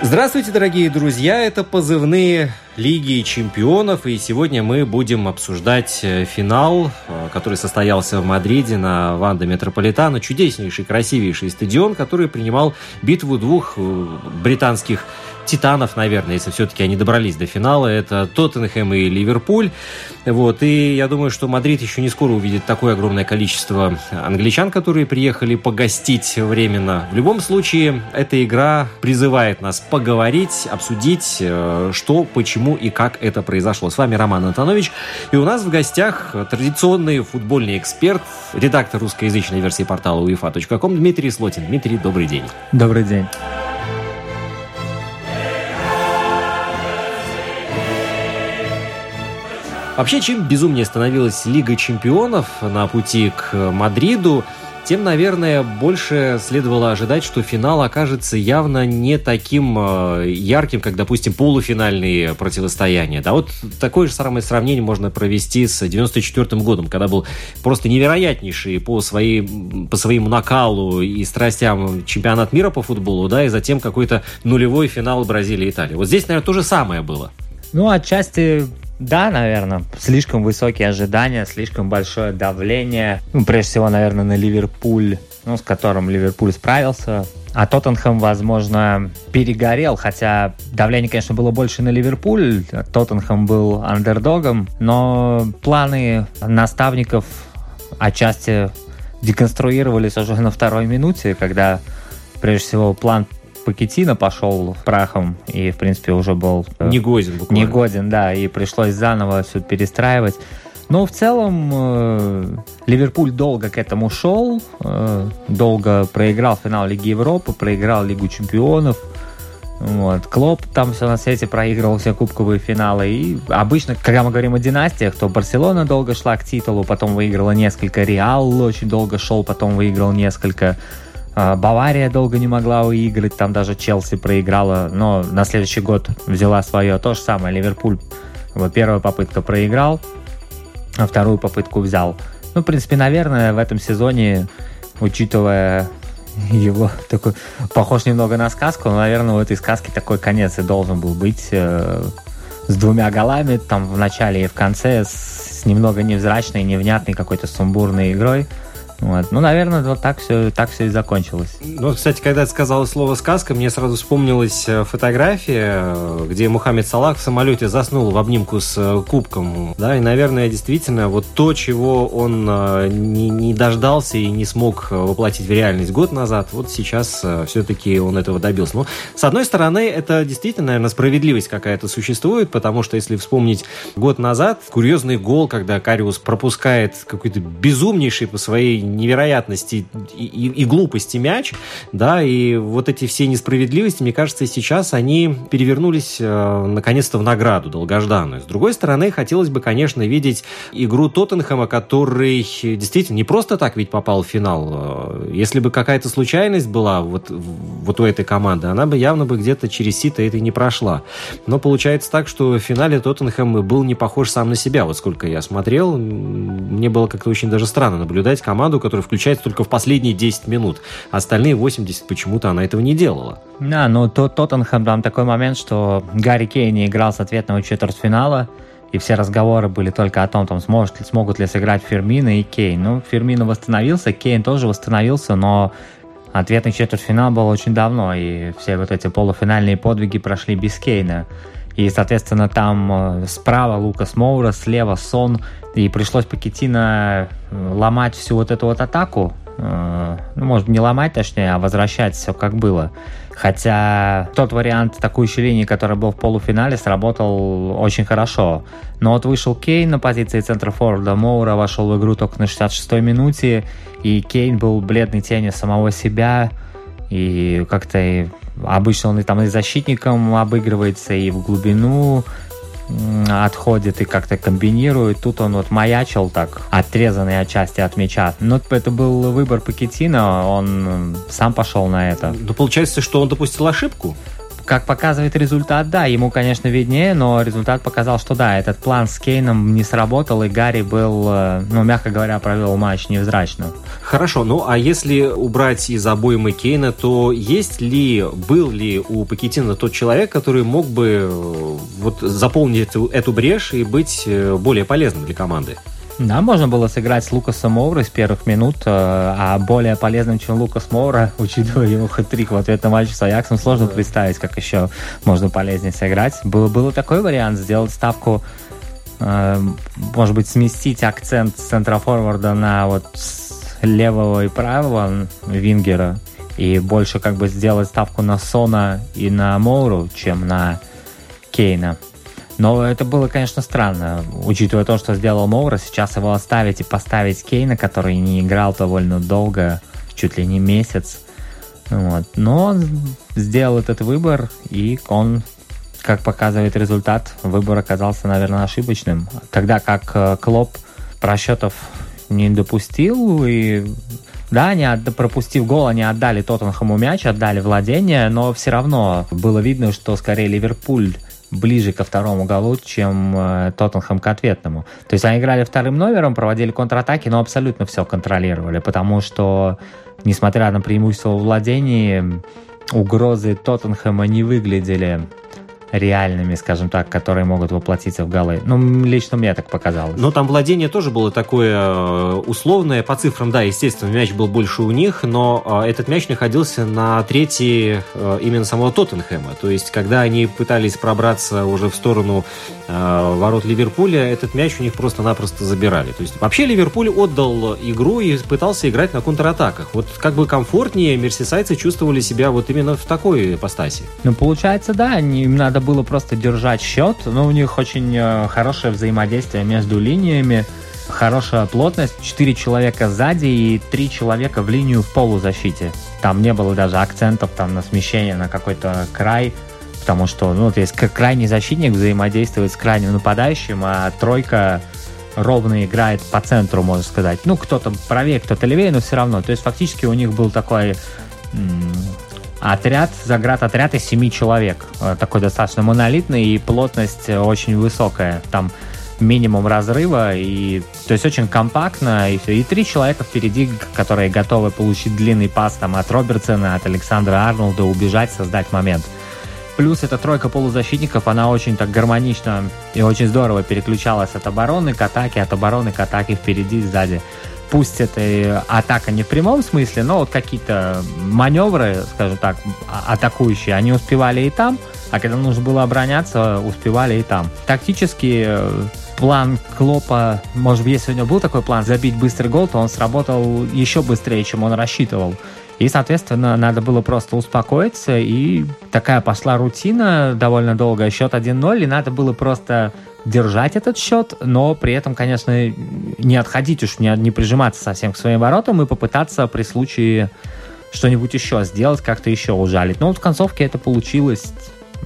Здравствуйте, дорогие друзья! Это позывные Лиги чемпионов, и сегодня мы будем обсуждать э, финал, э, который состоялся в Мадриде на Ванда Метрополитано. Чудеснейший, красивейший стадион, который принимал битву двух э, британских титанов, наверное, если все-таки они добрались до финала. Это Тоттенхэм и Ливерпуль. Вот. И я думаю, что Мадрид еще не скоро увидит такое огромное количество англичан, которые приехали погостить временно. В любом случае, эта игра призывает нас поговорить, обсудить, что, почему и как это произошло. С вами Роман Антонович. И у нас в гостях традиционный футбольный эксперт, редактор русскоязычной версии портала uefa.com Дмитрий Слотин. Дмитрий, добрый день. Добрый день. Вообще, чем безумнее становилась Лига чемпионов на пути к Мадриду, тем, наверное, больше следовало ожидать, что финал окажется явно не таким э, ярким, как, допустим, полуфинальные противостояния. Да, вот такое же самое сравнение можно провести с 94 годом, когда был просто невероятнейший по, своей, по своему накалу и страстям чемпионат мира по футболу, да, и затем какой-то нулевой финал Бразилии и Италии. Вот здесь, наверное, то же самое было. Ну, отчасти да, наверное, слишком высокие ожидания, слишком большое давление. Ну, прежде всего, наверное, на Ливерпуль, ну, с которым Ливерпуль справился. А Тоттенхэм, возможно, перегорел, хотя давление, конечно, было больше на Ливерпуль. Тоттенхэм был андердогом, но планы наставников отчасти деконструировались уже на второй минуте, когда прежде всего план Пакетина пошел прахом и, в принципе, уже был... Э, негоден буквально. Негоден, да, и пришлось заново все перестраивать. Но в целом э, Ливерпуль долго к этому шел, э, долго проиграл финал Лиги Европы, проиграл Лигу Чемпионов. Вот. Клоп там все на свете проигрывал все кубковые финалы. И обычно, когда мы говорим о династиях, то Барселона долго шла к титулу, потом выиграла несколько, Реал очень долго шел, потом выиграл несколько. А, Бавария долго не могла выиграть, там даже Челси проиграла, но на следующий год взяла свое. То же самое, Ливерпуль, вот первая попытка проиграл, а вторую попытку взял. Ну, в принципе, наверное, в этом сезоне, учитывая его такой похож немного на сказку, но, наверное, у этой сказки такой конец и должен был быть э, с двумя голами, там в начале и в конце, с, с немного невзрачной, невнятной какой-то сумбурной игрой. Вот. Ну, наверное, вот так все, так все и закончилось. Ну, кстати, когда ты сказала слово «сказка», мне сразу вспомнилась э, фотография, где Мухаммед Салах в самолете заснул в обнимку с э, кубком. Да, и, наверное, действительно, вот то, чего он э, не, не дождался и не смог воплотить в реальность год назад, вот сейчас все-таки он этого добился. Ну, с одной стороны, это действительно, наверное, справедливость какая-то существует, потому что, если вспомнить год назад, курьезный гол, когда Кариус пропускает какой-то безумнейший по своей невероятности и, и, и глупости мяч, да, и вот эти все несправедливости, мне кажется, сейчас они перевернулись э, наконец-то в награду долгожданную. С другой стороны, хотелось бы, конечно, видеть игру Тоттенхэма, который действительно не просто так ведь попал в финал. Э, если бы какая-то случайность была вот, вот у этой команды, она бы явно бы где-то через сито это не прошла. Но получается так, что в финале Тоттенхэм был не похож сам на себя. Вот сколько я смотрел, мне было как-то очень даже странно наблюдать команду, команду, которая включается только в последние 10 минут. Остальные 80 почему-то она этого не делала. Да, ну то Тоттенхэм там такой момент, что Гарри Кейн не играл с ответного четвертьфинала, и все разговоры были только о том, там, сможет смогут ли сыграть Фермина и Кейн. Ну, Фермина восстановился, Кейн тоже восстановился, но ответный четвертьфинал был очень давно, и все вот эти полуфинальные подвиги прошли без Кейна. И, соответственно, там э, справа Лукас Моура, слева Сон, и пришлось Пакетина э, ломать всю вот эту вот атаку, э, ну, может, не ломать, точнее, а возвращать все как было. Хотя тот вариант атакующей линии, который был в полуфинале, сработал очень хорошо. Но вот вышел Кейн на позиции центра форварда, Моура вошел в игру только на 66-й минуте, и Кейн был бледной тенью самого себя, и как-то обычно он и там и защитником обыгрывается, и в глубину отходит и как-то комбинирует. Тут он вот маячил так, отрезанный отчасти от мяча. Но это был выбор Пакетина, он сам пошел на это. Ну, получается, что он допустил ошибку? Как показывает результат, да, ему, конечно, виднее, но результат показал, что да, этот план с Кейном не сработал, и Гарри был, э, ну, мягко говоря, провел матч невзрачно. Хорошо, ну а если убрать из обоймы Кейна, то есть ли, был ли у Пакетина тот человек, который мог бы э, вот заполнить эту, эту брешь и быть э, более полезным для команды? Да, можно было сыграть с Лукасом Моура с первых минут, э, а более полезным, чем Лукас Моура, учитывая его хэт-трик в ответном матче с Аяксом, сложно представить, как еще можно полезнее сыграть. Был, был такой вариант, сделать ставку, э, может быть, сместить акцент центра форварда на вот левого и правого вингера, и больше как бы сделать ставку на Сона и на Моуру, чем на Кейна. Но это было, конечно, странно, учитывая то, что сделал Моура, сейчас его оставить и поставить Кейна, который не играл довольно долго, чуть ли не месяц. Вот. Но он сделал этот выбор, и он, как показывает результат, выбор оказался, наверное, ошибочным. Тогда как э, Клоп просчетов не допустил, и да, отд... пропустив гол, они отдали Тоттенхэму мяч, отдали владение, но все равно было видно, что скорее Ливерпуль ближе ко второму голу, чем э, Тоттенхэм к ответному. То есть они играли вторым номером, проводили контратаки, но абсолютно все контролировали, потому что, несмотря на преимущество в владении, угрозы Тоттенхэма не выглядели реальными, скажем так, которые могут воплотиться в голы. Ну, лично мне так показалось. Но там владение тоже было такое э, условное. По цифрам, да, естественно, мяч был больше у них, но э, этот мяч находился на трети э, именно самого Тоттенхэма. То есть, когда они пытались пробраться уже в сторону ворот Ливерпуля, этот мяч у них просто-напросто забирали. То есть, вообще Ливерпуль отдал игру и пытался играть на контратаках. Вот как бы комфортнее мерсисайцы чувствовали себя вот именно в такой ипостаси. Ну, получается, да, им надо надо было просто держать счет, но у них очень э, хорошее взаимодействие между линиями, хорошая плотность, 4 человека сзади и 3 человека в линию в полузащите. Там не было даже акцентов там на смещение на какой-то край, потому что, ну, то есть крайний защитник взаимодействует с крайним нападающим, а тройка ровно играет по центру, можно сказать. Ну, кто-то правее, кто-то левее, но все равно. То есть фактически у них был такой Отряд, заградотряд из семи человек. Э, такой достаточно монолитный и плотность очень высокая. Там минимум разрыва, и то есть очень компактно, и все. И три человека впереди, которые готовы получить длинный пас там от Робертсона, от Александра Арнолда, убежать, создать момент. Плюс эта тройка полузащитников, она очень так гармонично и очень здорово переключалась от обороны к атаке, от обороны к атаке впереди, сзади пусть это атака не в прямом смысле, но вот какие-то маневры, скажем так, а, атакующие, они успевали и там, а когда нужно было обороняться, успевали и там. Тактически э, план Клопа, может быть, если у него был такой план забить быстрый гол, то он сработал еще быстрее, чем он рассчитывал. И, соответственно, надо было просто успокоиться, и такая пошла рутина довольно долгая, счет 1-0, и надо было просто держать этот счет, но при этом, конечно, не отходить уж, не, не прижиматься совсем к своим воротам и попытаться при случае что-нибудь еще сделать, как-то еще ужалить. Но вот в концовке это получилось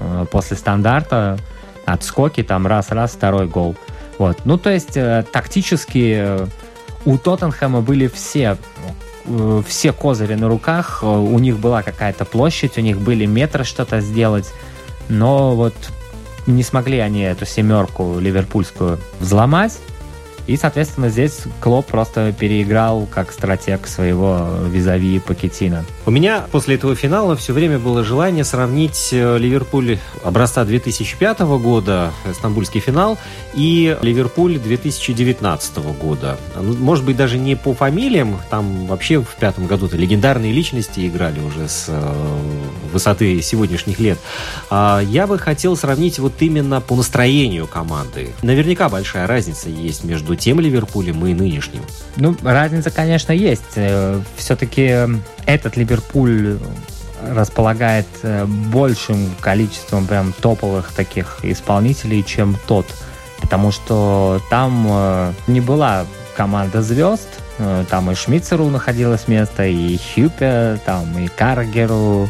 э, после стандарта, отскоки, там раз-раз, второй гол. Вот. Ну, то есть э, тактически у Тоттенхэма были все все козыри на руках, э, у них была какая-то площадь, у них были метры что-то сделать, но вот не смогли они эту семерку ливерпульскую взломать, и соответственно, здесь Клоп просто переиграл как стратег своего визави Пакетина. У меня после этого финала все время было желание сравнить э, Ливерпуль образца 2005 года, стамбульский финал, и Ливерпуль 2019 года. Ну, может быть, даже не по фамилиям, там вообще в пятом году-то легендарные личности играли уже с э, высоты сегодняшних лет. А я бы хотел сравнить вот именно по настроению команды. Наверняка большая разница есть между тем Ливерпулем и нынешним. Ну, разница, конечно, есть. Э, Все-таки этот Ливерпуль располагает э, большим количеством прям топовых таких исполнителей, чем тот. Потому что там э, не была команда звезд, э, там и Шмидцеру находилось место, и Хюпе, там и Каргеру,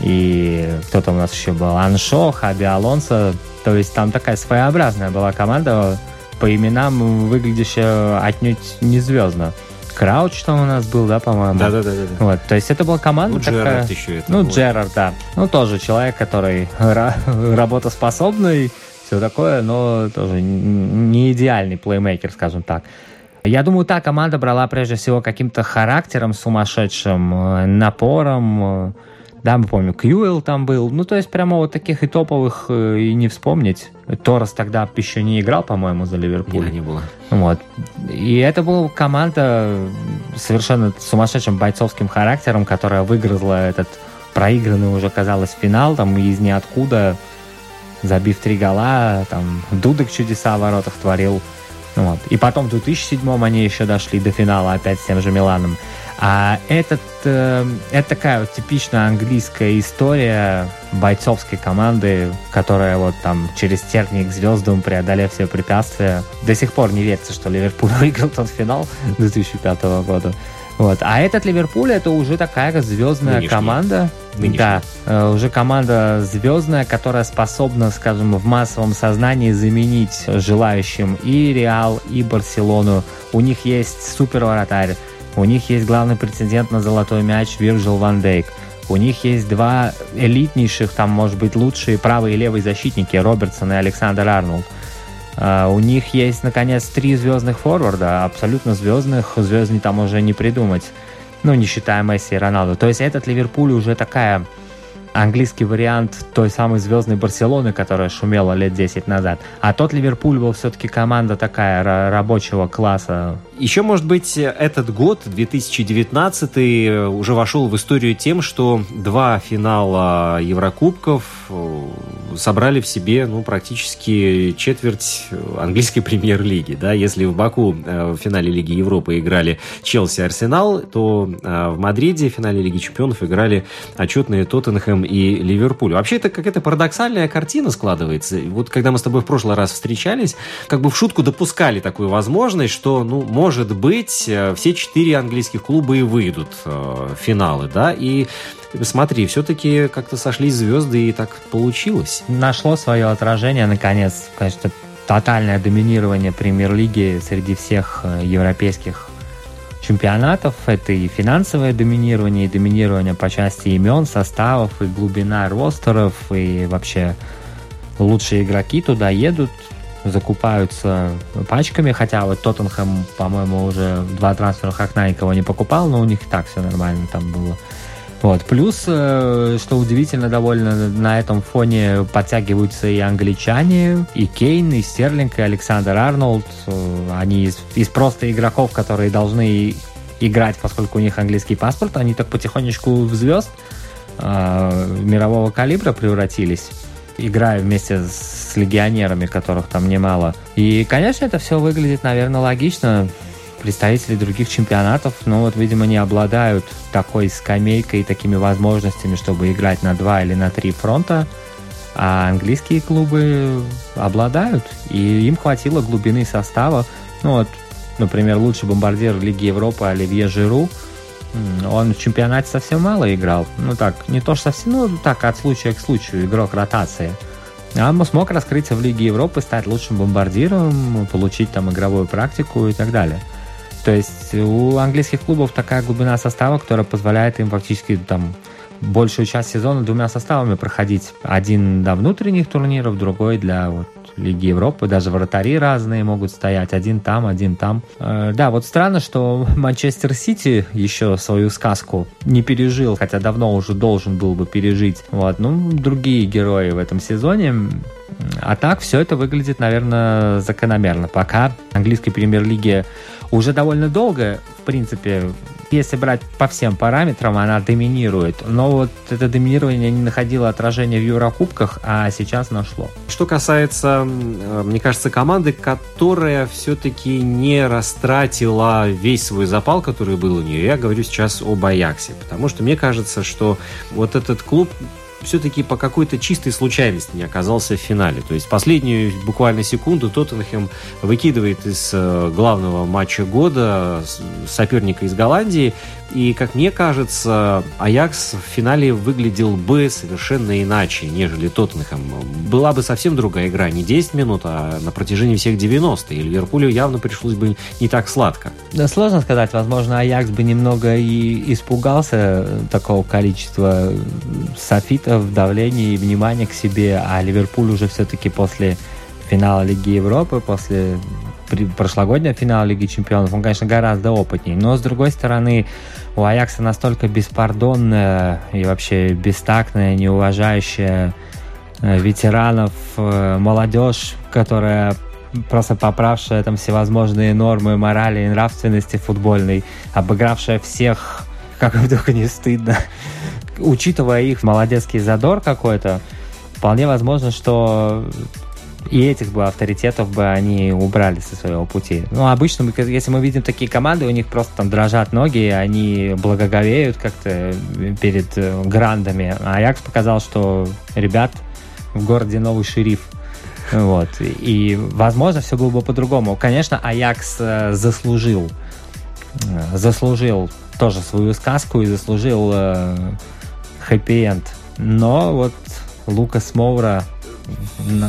и кто там у нас еще был, Аншо, Хаби Алонсо. То есть там такая своеобразная была команда, по именам выглядящая отнюдь не звездно. Крауч там у нас был, да, по-моему? Да, да, да, да. Вот, то есть это была команда Ну, такая... Джерард еще это Ну, был. Джерард, да. Ну, тоже человек, который ра- работоспособный, все такое, но тоже не идеальный плеймейкер, скажем так. Я думаю, та команда брала прежде всего каким-то характером сумасшедшим, э, напором. Да, мы помним, Кьюэлл там был. Ну, то есть прямо вот таких и топовых э, и не вспомнить. Торрес тогда еще не играл, по-моему, за Ливерпуль. Не, не было. Вот. И это была команда совершенно сумасшедшим бойцовским характером, которая выгрызла этот проигранный уже, казалось, финал, там из ниоткуда, забив три гола, там Дудок чудеса в воротах творил. Вот. И потом в 2007 они еще дошли до финала опять с тем же Миланом. А этот, э, это такая вот типичная английская история бойцовской команды, которая вот там через тернии к звездам, преодолев все препятствия. До сих пор не верится, что Ливерпуль выиграл тот финал 2005 года. Вот. А этот Ливерпуль это уже такая звездная Нынешний. команда. Нынешний. Да, э, уже команда звездная, которая способна, скажем, в массовом сознании заменить желающим и Реал, и Барселону. У них есть супер вратарь, у них есть главный претендент на золотой мяч Вирджил Ван Дейк. У них есть два элитнейших, там, может быть, лучшие правый и левый защитники Робертсон и Александр Арнольд. А, У них есть, наконец, три звездных форварда, абсолютно звездных, звездней там уже не придумать. Ну, не считая Месси и Роналду. То есть этот Ливерпуль уже такая английский вариант той самой звездной Барселоны, которая шумела лет 10 назад. А тот Ливерпуль был все-таки команда такая ра- рабочего класса. Еще, может быть, этот год, 2019, э, уже вошел в историю тем, что два финала Еврокубков э, собрали в себе ну, практически четверть английской премьер-лиги. Да? Если в Баку э, в финале Лиги Европы играли Челси Арсенал, то э, в Мадриде в финале Лиги Чемпионов играли отчетные Тоттенхэм и Ливерпуль. Вообще, это какая-то парадоксальная картина складывается. И Вот когда мы с тобой в прошлый раз встречались, как бы в шутку допускали такую возможность, что, ну, может быть, э, все четыре английских клуба и выйдут в финалы, да, и смотри, все-таки как-то сошлись звезды, и так получилось. Нашло свое отражение, наконец, конечно, тотальное доминирование премьер-лиги среди всех э, европейских чемпионатов. Это и финансовое доминирование, и доминирование по части имен, составов, и глубина ростеров, и вообще лучшие игроки туда едут, закупаются пачками, хотя вот Тоттенхэм, по-моему, уже два трансферных окна никого не покупал, но у них и так все нормально там было. Вот. Плюс, э, что удивительно довольно, на этом фоне подтягиваются и англичане, и Кейн, и Стерлинг, и Александр Арнольд. Э, Они из, из просто игроков, которые должны играть, поскольку у них английский паспорт, они так потихонечку в звезд э, мирового калибра превратились играя вместе с легионерами, которых там немало. И, конечно, это все выглядит, наверное, логично. Представители других чемпионатов, ну вот, видимо, не обладают такой скамейкой и такими возможностями, чтобы играть на два или на три фронта. А английские клубы обладают. И им хватило глубины состава. Ну вот, например, лучший бомбардир Лиги Европы Оливье Жиру, он в чемпионате совсем мало играл. Ну так, не то что совсем, ну так, от случая к случаю, игрок ротации. А он смог раскрыться в Лиге Европы, стать лучшим бомбардиром, получить там игровую практику и так далее. То есть у английских клубов такая глубина состава, которая позволяет им фактически там большую часть сезона двумя составами проходить. Один для внутренних турниров, другой для вот Лиги Европы. Даже вратари разные могут стоять. Один там, один там. Э, да, вот странно, что Манчестер Сити еще свою сказку не пережил, хотя давно уже должен был бы пережить. Вот, ну, другие герои в этом сезоне. А так все это выглядит, наверное, закономерно. Пока английской премьер-лиге уже довольно долго, в принципе, если брать по всем параметрам, она доминирует. Но вот это доминирование не находило отражения в Еврокубках, а сейчас нашло. Что касается, мне кажется, команды, которая все-таки не растратила весь свой запал, который был у нее, я говорю сейчас об Аяксе. Потому что мне кажется, что вот этот клуб все-таки по какой-то чистой случайности не оказался в финале. То есть последнюю буквально секунду Тоттенхэм выкидывает из э, главного матча года соперника из Голландии. И, как мне кажется, Аякс в финале выглядел бы совершенно иначе, нежели Тоттенхэм. Была бы совсем другая игра, не 10 минут, а на протяжении всех 90. И Ливерпулю явно пришлось бы не так сладко. Да, сложно сказать. Возможно, Аякс бы немного и испугался такого количества софитов, давления и внимания к себе, а Ливерпуль уже все-таки после финала Лиги Европы, после прошлогоднего финала Лиги Чемпионов, он, конечно, гораздо опытнее. Но, с другой стороны, у Аякса настолько беспардонная и вообще бестактная, неуважающая э, ветеранов, э, молодежь, которая просто поправшая там всевозможные нормы морали и нравственности футбольной, обыгравшая всех, как им только не стыдно, учитывая их молодецкий задор какой-то, вполне возможно, что и этих бы авторитетов бы они убрали со своего пути. Ну, обычно, если мы видим такие команды, у них просто там дрожат ноги, они благоговеют как-то перед э, грандами. А Аякс показал, что ребят в городе новый шериф. Вот. И, возможно, все было бы по-другому. Конечно, Аякс э, заслужил э, заслужил тоже свою сказку и заслужил хэппи-энд. Но вот Лукас Моура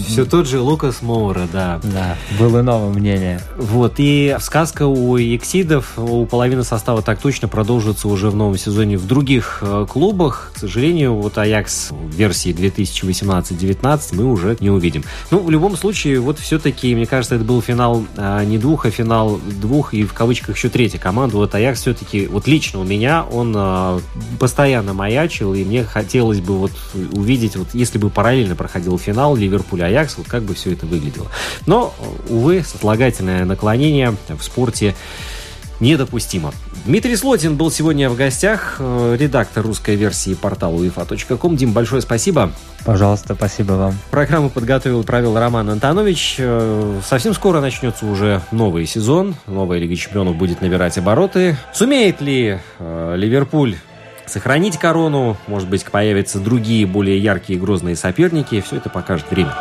все тот же Лукас Моура, да. Да, было новое мнение. Вот, и сказка у Ексидов, у половины состава так точно продолжится уже в новом сезоне в других э, клубах. К сожалению, вот Аякс в версии 2018-19 мы уже не увидим. Ну, в любом случае, вот все-таки, мне кажется, это был финал а, не двух, а финал двух и в кавычках еще третья команда. Вот Аякс все-таки, вот лично у меня, он а, постоянно маячил, и мне хотелось бы вот увидеть, вот если бы параллельно проходил финал, финал Ливерпуль-Аякс, вот как бы все это выглядело. Но, увы, сослагательное наклонение в спорте недопустимо. Дмитрий Слотин был сегодня в гостях, э, редактор русской версии портала uefa.com. Дим, большое спасибо. Пожалуйста, спасибо вам. Программу подготовил и провел Роман Антонович. Э, совсем скоро начнется уже новый сезон. Новая Лига Чемпионов будет набирать обороты. Сумеет ли э, Ливерпуль сохранить корону, может быть, появятся другие более яркие и грозные соперники. Все это покажет время.